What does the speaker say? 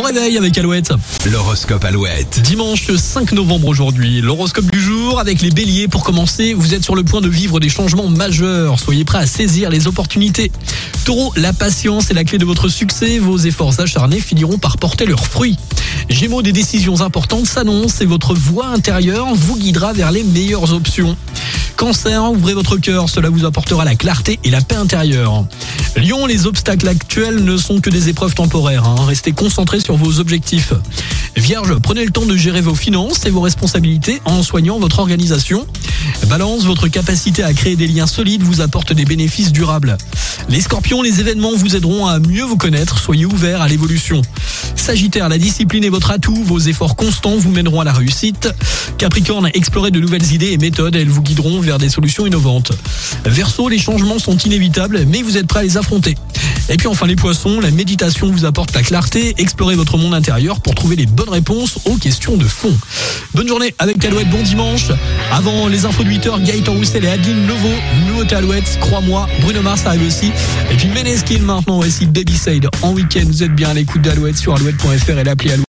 Bon réveil avec Alouette. L'horoscope Alouette. Dimanche 5 novembre aujourd'hui. L'horoscope du jour avec les béliers. Pour commencer, vous êtes sur le point de vivre des changements majeurs. Soyez prêts à saisir les opportunités. Taureau, la patience est la clé de votre succès. Vos efforts acharnés finiront par porter leurs fruits. Gémeaux, des décisions importantes s'annoncent et votre voix intérieure vous guidera vers les meilleures options. Cancer, ouvrez votre cœur, cela vous apportera la clarté et la paix intérieure. Lion, les obstacles actuels ne sont que des épreuves temporaires. hein. Restez concentrés sur vos objectifs. Vierge, prenez le temps de gérer vos finances et vos responsabilités en soignant votre organisation. Balance, votre capacité à créer des liens solides vous apporte des bénéfices durables. Les scorpions, les événements vous aideront à mieux vous connaître, soyez ouverts à l'évolution. Sagittaire, la discipline est votre atout, vos efforts constants vous mèneront à la réussite. Capricorne, explorez de nouvelles idées et méthodes, elles vous guideront vers des solutions innovantes. Verseau, les changements sont inévitables, mais vous êtes prêts à les affronter. Et puis enfin les poissons, la méditation vous apporte la clarté, explorez votre monde intérieur pour trouver les bonnes réponses aux questions de fond. Bonne journée avec Alouette, bon dimanche. Avant les infos de 8h, Gaëtan Roussel et Adeline Novo, nouveauté Alouette, crois-moi, Bruno Mars arrive aussi. Et puis Meneskin maintenant, voici Baby Side en week-end, vous êtes bien à l'écoute d'Alouette sur alouette.fr et l'appli Alouette.